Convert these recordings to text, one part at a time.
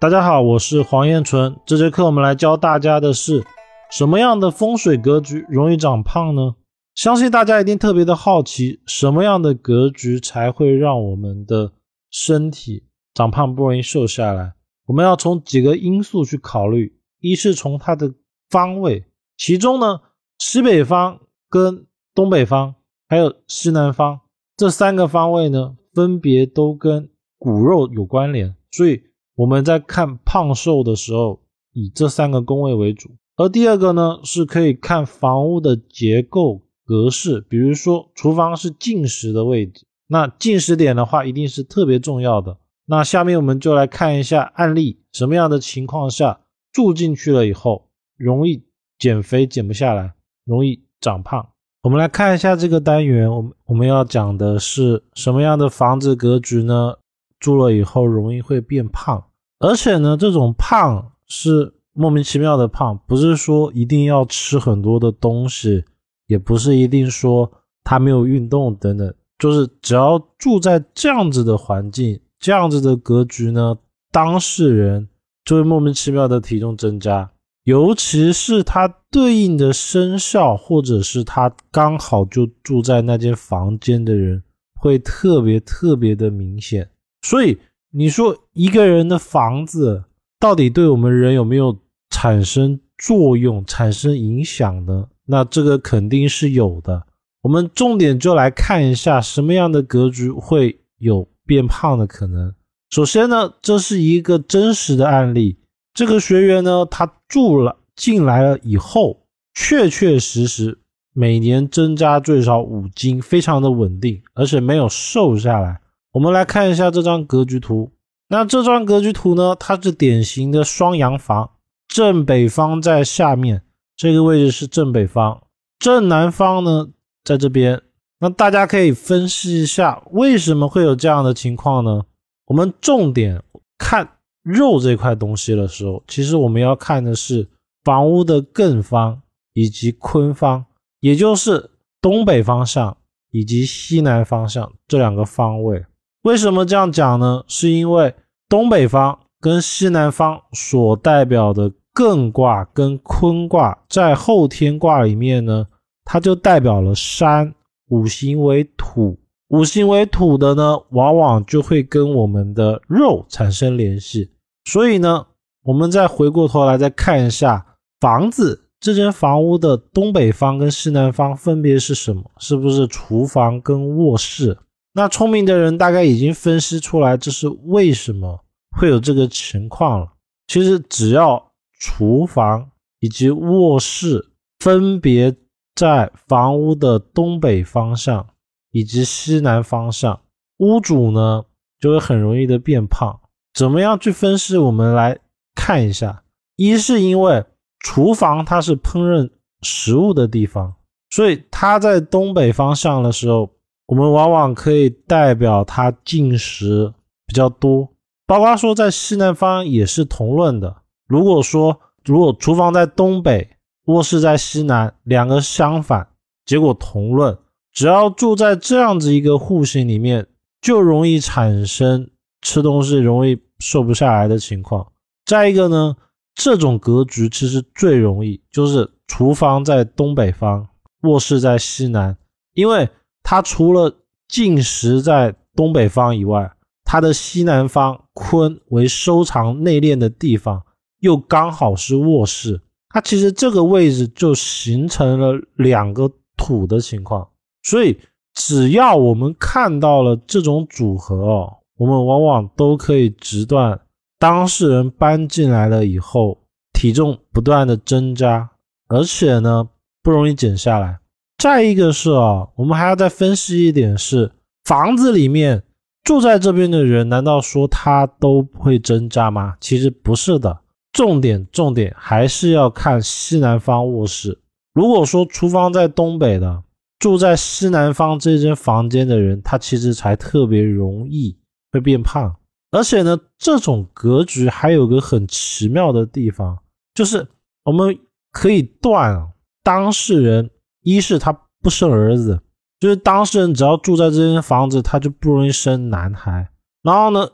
大家好，我是黄彦纯。这节课我们来教大家的是什么样的风水格局容易长胖呢？相信大家一定特别的好奇，什么样的格局才会让我们的身体长胖不容易瘦下来？我们要从几个因素去考虑，一是从它的方位，其中呢，西北方跟东北方还有西南方这三个方位呢，分别都跟骨肉有关联，所以。我们在看胖瘦的时候，以这三个宫位为主。而第二个呢，是可以看房屋的结构格式，比如说厨房是进食的位置，那进食点的话，一定是特别重要的。那下面我们就来看一下案例，什么样的情况下住进去了以后，容易减肥减不下来，容易长胖。我们来看一下这个单元，我们我们要讲的是什么样的房子格局呢？住了以后容易会变胖。而且呢，这种胖是莫名其妙的胖，不是说一定要吃很多的东西，也不是一定说他没有运动等等，就是只要住在这样子的环境、这样子的格局呢，当事人就会莫名其妙的体重增加，尤其是他对应的生肖，或者是他刚好就住在那间房间的人，会特别特别的明显，所以。你说一个人的房子到底对我们人有没有产生作用、产生影响呢？那这个肯定是有的。我们重点就来看一下什么样的格局会有变胖的可能。首先呢，这是一个真实的案例。这个学员呢，他住了进来了以后，确确实实每年增加最少五斤，非常的稳定，而且没有瘦下来。我们来看一下这张格局图。那这张格局图呢？它是典型的双阳房，正北方在下面，这个位置是正北方。正南方呢，在这边。那大家可以分析一下，为什么会有这样的情况呢？我们重点看肉这块东西的时候，其实我们要看的是房屋的艮方以及坤方，也就是东北方向以及西南方向这两个方位。为什么这样讲呢？是因为东北方跟西南方所代表的艮卦跟坤卦，在后天卦里面呢，它就代表了山，五行为土，五行为土的呢，往往就会跟我们的肉产生联系。所以呢，我们再回过头来再看一下房子这间房屋的东北方跟西南方分别是什么？是不是厨房跟卧室？那聪明的人大概已经分析出来，这是为什么会有这个情况了。其实只要厨房以及卧室分别在房屋的东北方向以及西南方向，屋主呢就会很容易的变胖。怎么样去分析？我们来看一下。一是因为厨房它是烹饪食物的地方，所以它在东北方向的时候。我们往往可以代表他进食比较多，包括说在西南方也是同论的。如果说如果厨房在东北，卧室在西南，两个相反，结果同论，只要住在这样子一个户型里面，就容易产生吃东西容易瘦不下来的情况。再一个呢，这种格局其实最容易就是厨房在东北方，卧室在西南，因为。它除了进食在东北方以外，它的西南方坤为收藏内敛的地方，又刚好是卧室，它其实这个位置就形成了两个土的情况。所以，只要我们看到了这种组合哦，我们往往都可以直断当事人搬进来了以后，体重不断的增加，而且呢不容易减下来。再一个是啊，我们还要再分析一点是，房子里面住在这边的人，难道说他都会增加吗？其实不是的，重点重点还是要看西南方卧室。如果说厨房在东北的，住在西南方这间房间的人，他其实才特别容易会变胖。而且呢，这种格局还有个很奇妙的地方，就是我们可以断当事人。一是他不生儿子，就是当事人只要住在这间房子，他就不容易生男孩。然后呢，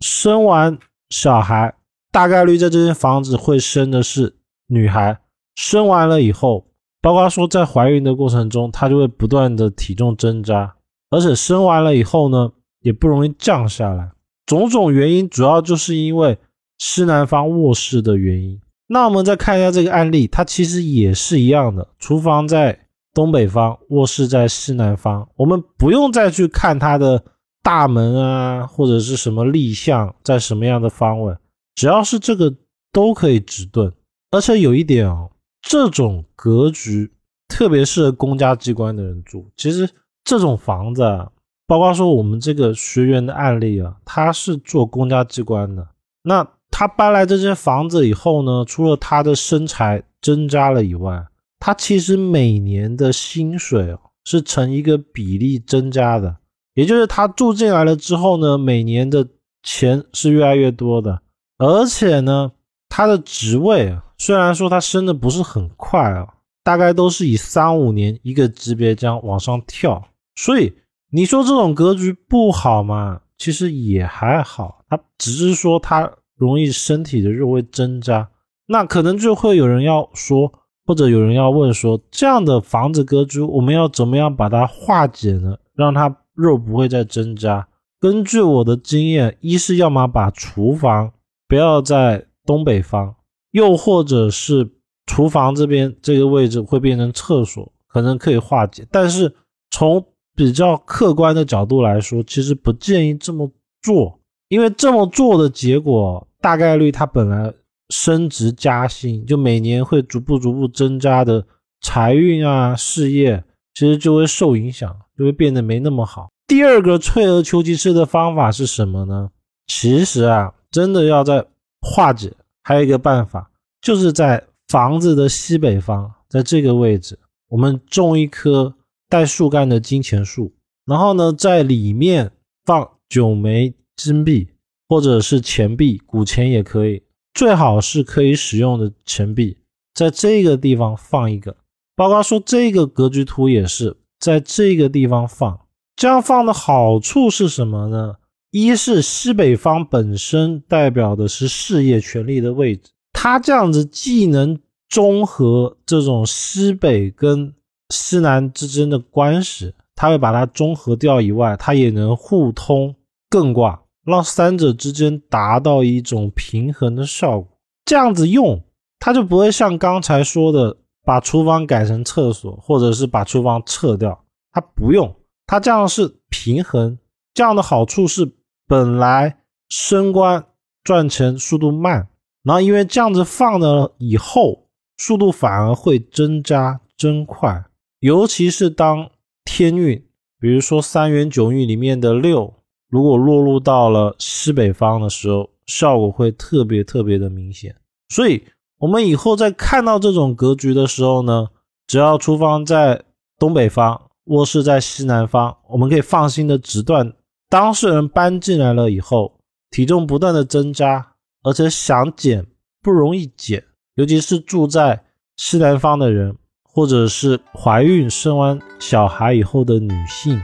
生完小孩，大概率在这间房子会生的是女孩。生完了以后，包括说在怀孕的过程中，她就会不断的体重增加，而且生完了以后呢，也不容易降下来。种种原因，主要就是因为西南方卧室的原因。那我们再看一下这个案例，它其实也是一样的，厨房在东北方，卧室在西南方。我们不用再去看它的大门啊，或者是什么立项在什么样的方位，只要是这个都可以直遁。而且有一点哦。这种格局特别适合公家机关的人住。其实这种房子，啊，包括说我们这个学员的案例啊，他是做公家机关的。那他搬来这间房子以后呢，除了他的身材增加了以外，他其实每年的薪水是成一个比例增加的。也就是他住进来了之后呢，每年的钱是越来越多的，而且呢，他的职位。虽然说它升的不是很快啊，大概都是以三五年一个级别这样往上跳，所以你说这种格局不好吗？其实也还好，它只是说它容易身体的肉会增加，那可能就会有人要说，或者有人要问说，这样的房子格局我们要怎么样把它化解呢？让它肉不会再增加？根据我的经验，一是要么把厨房不要在东北方。又或者是厨房这边这个位置会变成厕所，可能可以化解。但是从比较客观的角度来说，其实不建议这么做，因为这么做的结果，大概率它本来升职加薪，就每年会逐步逐步增加的财运啊、事业，其实就会受影响，就会变得没那么好。第二个退而求其次的方法是什么呢？其实啊，真的要在化解。还有一个办法，就是在房子的西北方，在这个位置，我们种一棵带树干的金钱树，然后呢，在里面放九枚金币，或者是钱币，古钱也可以，最好是可以使用的钱币，在这个地方放一个。包括说这个格局图也是在这个地方放，这样放的好处是什么呢？一是西北方本身代表的是事业权力的位置，它这样子既能中和这种西北跟西南之间的关系，它会把它中和掉以外，它也能互通艮卦，让三者之间达到一种平衡的效果。这样子用，它就不会像刚才说的把厨房改成厕所，或者是把厨房撤掉，它不用，它这样是平衡。这样的好处是。本来升官赚钱速度慢，然后因为这样子放了以后，速度反而会增加增快。尤其是当天运，比如说三元九运里面的六，如果落入到了西北方的时候，效果会特别特别的明显。所以，我们以后在看到这种格局的时候呢，只要厨房在东北方，卧室在西南方，我们可以放心的直断。当事人搬进来了以后，体重不断的增加，而且想减不容易减，尤其是住在西南方的人，或者是怀孕生完小孩以后的女性。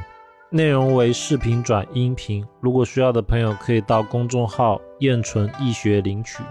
内容为视频转音频，如果需要的朋友可以到公众号“燕纯易学”领取。